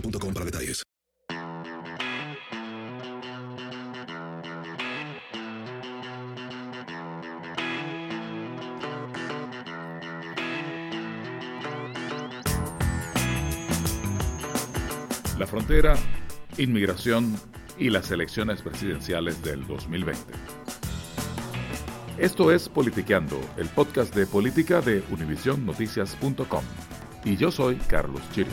para detalles. La frontera, inmigración y las elecciones presidenciales del 2020. Esto es Politiqueando, el podcast de política de univisionnoticias.com. Y yo soy Carlos Chiri.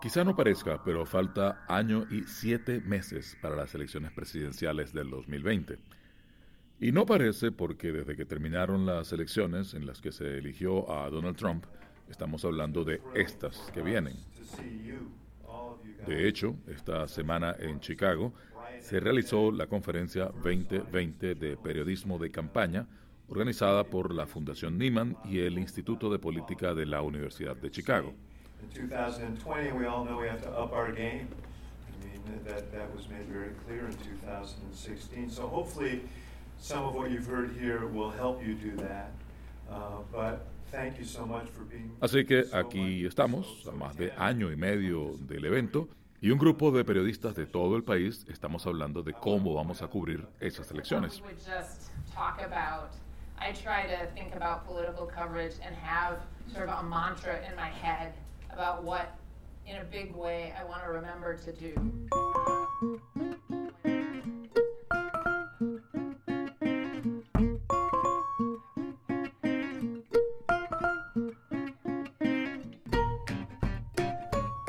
Quizá no parezca, pero falta año y siete meses para las elecciones presidenciales del 2020. Y no parece porque desde que terminaron las elecciones en las que se eligió a Donald Trump, estamos hablando de estas que vienen. De hecho, esta semana en Chicago se realizó la conferencia 2020 de periodismo de campaña organizada por la Fundación Nieman y el Instituto de Política de la Universidad de Chicago. In 2020, we all know we have to up our game. I mean, that, that was made very clear in 2016. So hopefully, some of what you've heard here will help you do that. Uh, but thank you so much for being. Así que aquí estamos, a más de año y medio del evento, y un grupo de periodistas de todo el país estamos hablando de cómo vamos a cubrir esas elecciones. I try to think about political coverage and have sort of a mantra in my head about what in a big way I want to remember to do.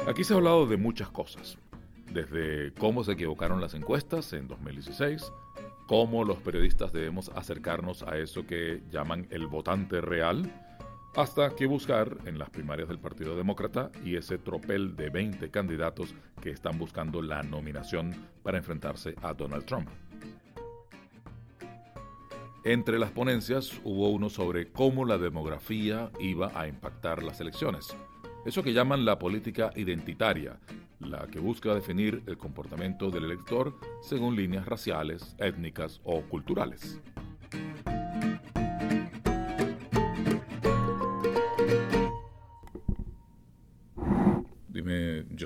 Aquí se ha hablado de muchas cosas, desde cómo se equivocaron las encuestas en 2016, cómo los periodistas debemos acercarnos a eso que llaman el votante real, hasta qué buscar en las primarias del Partido Demócrata y ese tropel de 20 candidatos que están buscando la nominación para enfrentarse a Donald Trump. Entre las ponencias hubo uno sobre cómo la demografía iba a impactar las elecciones. Eso que llaman la política identitaria, la que busca definir el comportamiento del elector según líneas raciales, étnicas o culturales.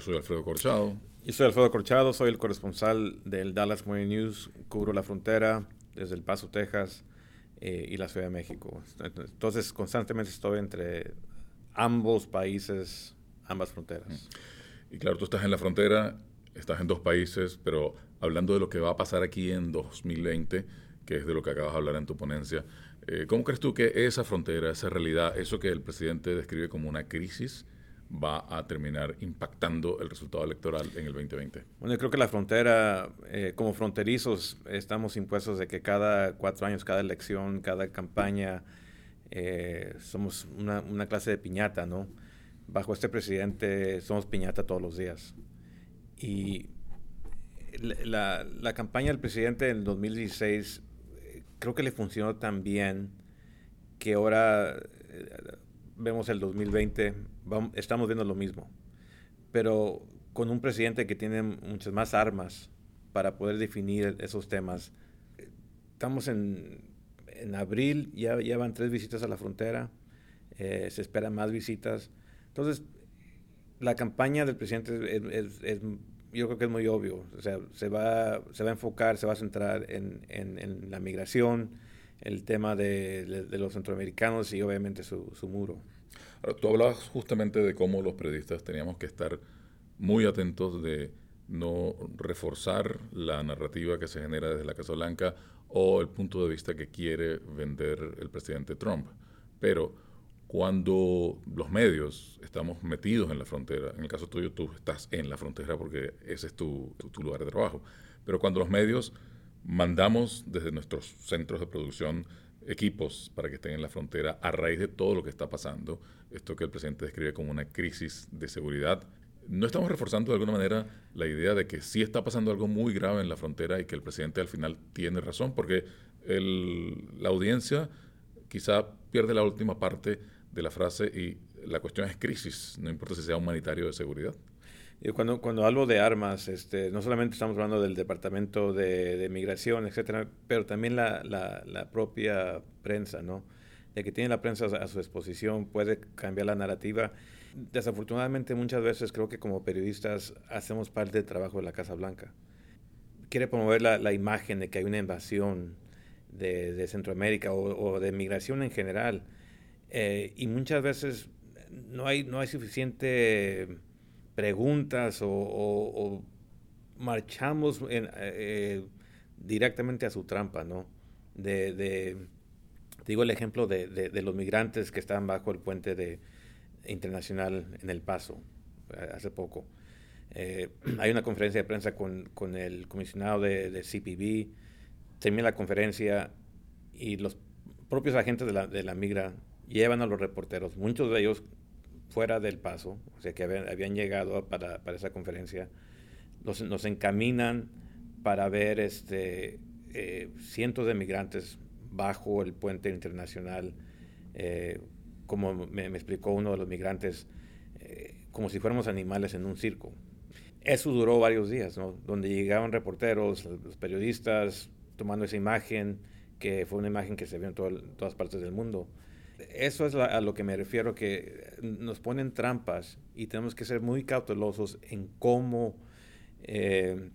Soy Alfredo Corchado. Yo soy Alfredo Corchado, soy el corresponsal del Dallas Morning News, cubro la frontera desde El Paso, Texas eh, y la Ciudad de México. Entonces, constantemente estoy entre ambos países, ambas fronteras. Y claro, tú estás en la frontera, estás en dos países, pero hablando de lo que va a pasar aquí en 2020, que es de lo que acabas de hablar en tu ponencia. Eh, ¿Cómo crees tú que esa frontera, esa realidad, eso que el presidente describe como una crisis, va a terminar impactando el resultado electoral en el 2020? Bueno, yo creo que la frontera, eh, como fronterizos, estamos impuestos de que cada cuatro años, cada elección, cada campaña, eh, somos una, una, clase de piñata, ¿no? Bajo este presidente somos piñata todos los días. Y la, la campaña del presidente en 2016 eh, creo que le funcionó tan bien que ahora vemos el 2020, estamos viendo lo mismo, pero con un presidente que tiene muchas más armas para poder definir esos temas. Estamos en, en abril, ya, ya, van tres visitas a la frontera, eh, se esperan más visitas. Entonces, la campaña del presidente es, yo creo que es muy obvio. O sea, se va, se va a enfocar, se va a centrar en, en, en la migración, el tema de, los centroamericanos y obviamente su, muro. tú hablabas justamente de cómo los periodistas teníamos que estar muy atentos de no reforzar la narrativa que se genera desde la Casa Blanca o el punto de vista que quiere vender el presidente Trump. Pero cuando los medios estamos metidos en la frontera, en el caso tuyo tú estás en la frontera porque ese es tu, tu lugar de trabajo, pero cuando los medios Mandamos desde nuestros centros de producción equipos para que estén en la frontera a raíz de todo lo que está pasando, esto que el presidente describe como una crisis de seguridad. No estamos reforzando de alguna manera la idea de que sí está pasando algo muy grave en la frontera y que el presidente al final tiene razón, porque la audiencia quizá pierde la última parte de la frase y la cuestión es crisis, no importa si sea humanitario o de seguridad. Cuando, cuando hablo de armas, este, no solamente estamos hablando del Departamento de, de Migración, etcétera, pero también la, la, la, propia prensa, ¿no? De que tiene la prensa a su disposición, puede cambiar la narrativa. Desafortunadamente, muchas veces creo que como periodistas hacemos parte del trabajo de la Casa Blanca. Quiere promover la, la imagen de que hay una invasión de, de Centroamérica o, o, de migración en general. Eh, y muchas veces no hay, no hay suficiente preguntas o, marchamos eh, directamente a su trampa, ¿no? De, digo el ejemplo de, los migrantes que están bajo el puente de, internacional en El Paso eh, hace poco. Eh, hay una conferencia de prensa con, con el comisionado de, de, CPB, termina la conferencia y los propios agentes de la, de la migra llevan a los reporteros, muchos de ellos fuera del paso, o sea que habían, llegado para, para, esa conferencia, nos encaminan para ver este, eh, cientos de migrantes bajo el puente internacional, eh, como me, explicó uno de los migrantes, eh, como si fuéramos animales en un circo. Eso duró varios días, ¿no? donde llegaban reporteros, los periodistas tomando esa imagen, que fue una imagen que se vio en todas partes del mundo eso es a lo que me refiero, que nos ponen trampas y tenemos que ser muy cautelosos en cómo, eh,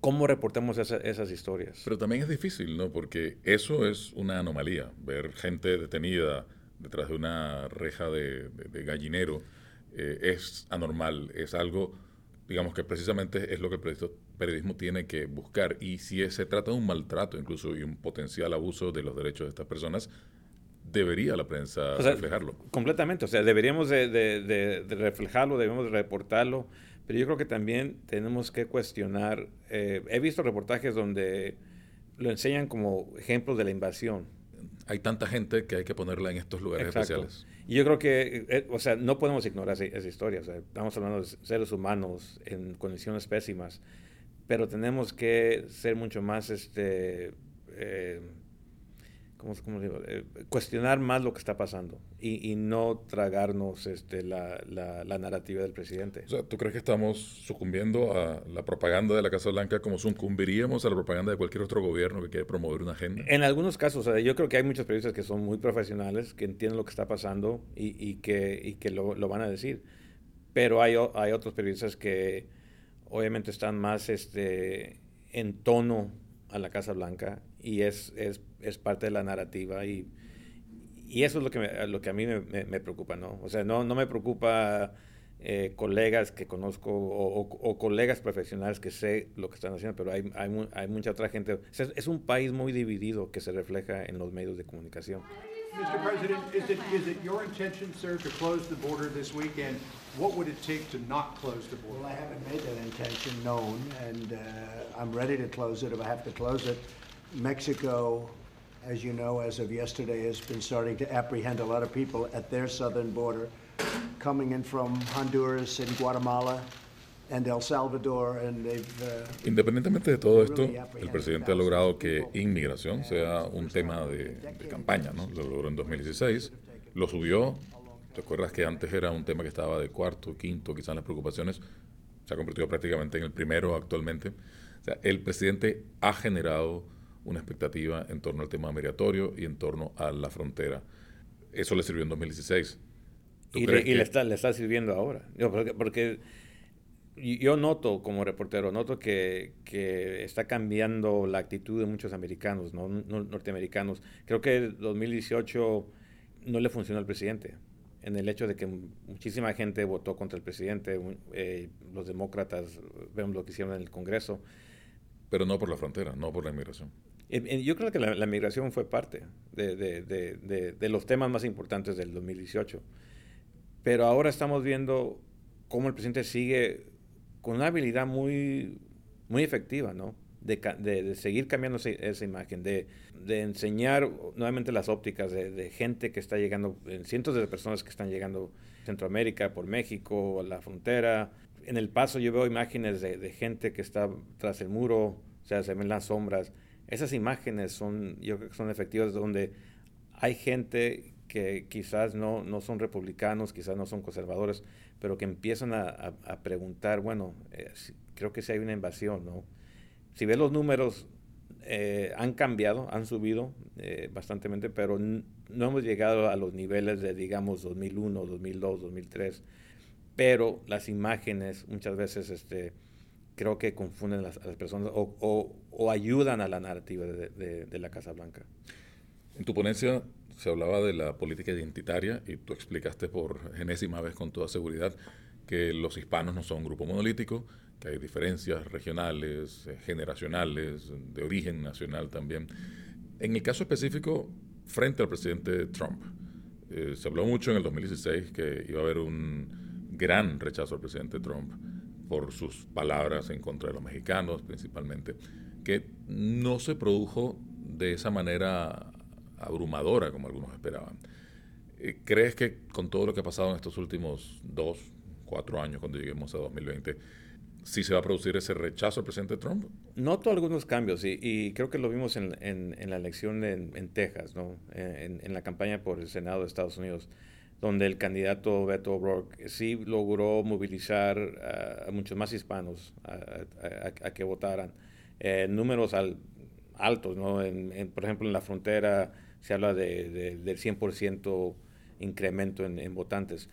cómo reportamos esas historias. Pero también es difícil, ¿no? Porque eso es una anomalía, ver gente detenida detrás de una reja de, gallinero eh, es anormal, es algo, digamos que precisamente es lo que el periodismo tiene que buscar. Y si se trata de un maltrato incluso y un potencial abuso de los derechos de estas personas, debería la prensa reflejarlo. Completamente, o sea, deberíamos de, reflejarlo, debemos de reportarlo, pero yo creo que también tenemos que cuestionar, eh, he visto reportajes donde lo enseñan como ejemplos de la invasión. Hay tanta gente que hay que ponerla en estos lugares especiales. Y yo creo que, eh, o sea, no podemos ignorar esa, esa historia, o sea, estamos hablando de seres humanos en condiciones pésimas, pero tenemos que ser mucho más, este, eh, ¿cómo, digo? Eh, cuestionar más lo que está pasando y, y no tragarnos este, la, la, narrativa del presidente. O sea, ¿tú crees que estamos sucumbiendo a la propaganda de la Casa Blanca como sucumbiríamos a la propaganda de cualquier otro gobierno que quiere promover una agenda? En algunos casos, o sea, yo creo que hay muchos periodistas que son muy profesionales, que entienden lo que está pasando y, y que, y que lo, lo, van a decir. Pero hay, hay otros periodistas que obviamente están más este, en tono a la Casa Blanca y es, es, es parte de la narrativa y, y, eso es lo que, lo que a mí me, me, preocupa, ¿no? O sea, no, no me preocupa eh, colegas que conozco o, colegas profesionales que sé lo que están haciendo, pero hay, hay, hay mucha otra gente. Es, es, un país muy dividido que se refleja en los medios de comunicación. Mr. President, is it, is it your intention, sir, to close the border this weekend? What would it take to not close the border? Well, I haven't made that intention known, and uh, I'm ready to close it if I have to close it. Mexico, as you know, as of yesterday, has been starting to apprehend a lot of people at their southern border coming in from Honduras and Guatemala and El Salvador, and they've, uh, Independientemente de todo esto, el presidente ha logrado que inmigración sea un tema de, de campaña, ¿no? Lo logró en 2016, lo subió. ¿Te acuerdas que antes era un tema que estaba de cuarto, quinto, quizás las preocupaciones? Se ha convertido prácticamente en el primero actualmente. O sea, el presidente ha generado una expectativa en torno al tema migratorio y en torno a la frontera. Eso le sirvió en 2016 y, le, está, le está sirviendo ahora. porque, yo noto como reportero, noto que, que, está cambiando la actitud de muchos americanos, ¿no? norteamericanos. Creo que el 2018 no le funcionó al presidente, en el hecho de que muchísima gente votó contra el presidente, eh, los demócratas, vemos lo que hicieron en el Congreso. Pero no por la frontera, no por la inmigración. Yo creo que la, la migración fue parte de, de, de, de, los temas más importantes del 2018. Pero ahora estamos viendo cómo el presidente sigue con una habilidad muy, muy efectiva, ¿no? De, de, seguir cambiando esa, imagen, de, de, enseñar nuevamente las ópticas de, gente que está llegando, cientos de personas que están llegando a Centroamérica, por México, a la frontera. En el paso yo veo imágenes de, gente que está tras el muro, o sea, se ven las sombras. Esas imágenes son, yo creo que son efectivas donde hay gente que quizás no, no son republicanos, quizás no son conservadores, pero que empiezan a, a, preguntar, bueno, eh, creo que si hay una invasión, ¿no? Si ves los números, eh, han cambiado, han subido eh, bastante, pero no hemos llegado a los niveles de, digamos, 2001, 2002, 2003. Pero las imágenes muchas veces este, creo que confunden las, a las personas o, o, o, ayudan a la narrativa de, de, de la Casa Blanca. En tu ponencia se hablaba de la política identitaria y tú explicaste por enésima vez con toda seguridad que los hispanos no son un grupo monolítico, que hay diferencias regionales, eh, generacionales, de origen nacional también. En el caso específico, frente al presidente Trump, eh, se habló mucho en el 2016 que iba a haber un gran rechazo al presidente Trump por sus palabras en contra de los mexicanos principalmente, que no se produjo de esa manera abrumadora como algunos esperaban. Eh, ¿Crees que con todo lo que ha pasado en estos últimos dos, cuatro años, cuando lleguemos a 2020, sí se va a producir ese rechazo al presidente Trump? Noto algunos cambios y, creo que lo vimos en, la elección en, Texas, ¿no? en, la campaña por el Senado de Estados Unidos, donde el candidato Beto O'Rourke sí logró movilizar a, muchos más hispanos a, que votaran. Eh, números altos, ¿no? por ejemplo, en la frontera se habla de, del 100% incremento en, votantes.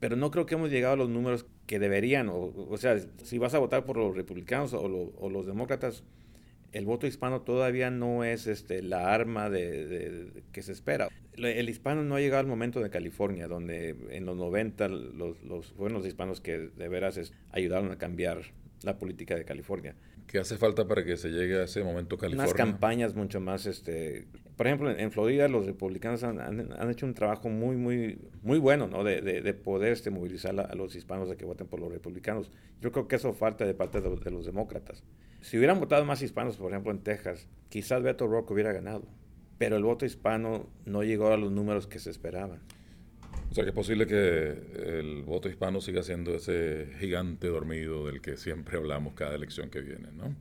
Pero no creo que hemos llegado a los números que deberían. O, sea, si vas a votar por los republicanos o, los demócratas, el voto hispano todavía no es este, la arma de, que se espera. El hispano no ha llegado al momento de California, donde en los 90 los, los, fueron los hispanos que de veras ayudaron a cambiar la política de California. ¿Qué hace falta para que se llegue a ese momento California? Unas campañas mucho más, este, por ejemplo, en, Florida los republicanos han, han, hecho un trabajo muy, muy, muy bueno, ¿no? De, de, poder este, movilizar a, los hispanos de que voten por los republicanos. Yo creo que eso falta de parte de, los demócratas. Si hubieran votado más hispanos, por ejemplo, en Texas, quizás Beto Rock hubiera ganado, pero el voto hispano no llegó a los números que se esperaban. O sea que es posible que el voto hispano siga siendo ese gigante dormido del que siempre hablamos cada elección que viene, ¿no?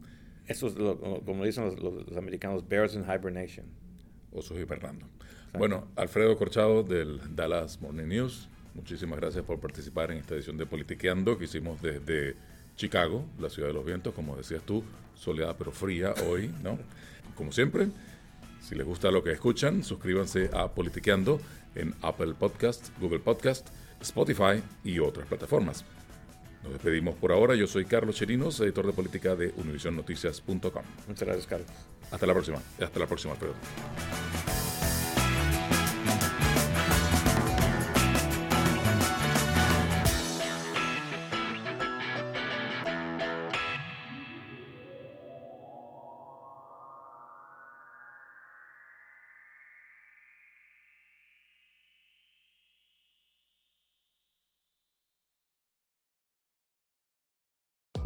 Eso es, lo, como dicen los, americanos, bears in hibernation. Osos hibernando. Bueno, Alfredo Corchado del Dallas Morning News, muchísimas gracias por participar en esta edición de Politiqueando que hicimos desde Chicago, la ciudad de los vientos, como decías tú, soleada pero fría hoy, ¿no? Como siempre, si les gusta lo que escuchan, suscríbanse a Politiqueando en Apple Podcast, Google Podcast, Spotify y otras plataformas. Nos despedimos por ahora. Yo soy Carlos Cherinos, editor de política de univisionnoticias.com. Muchas gracias, Carlos. Hasta la próxima. Hasta la próxima, Alfredo.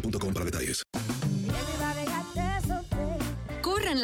boostmobile.com para detalles.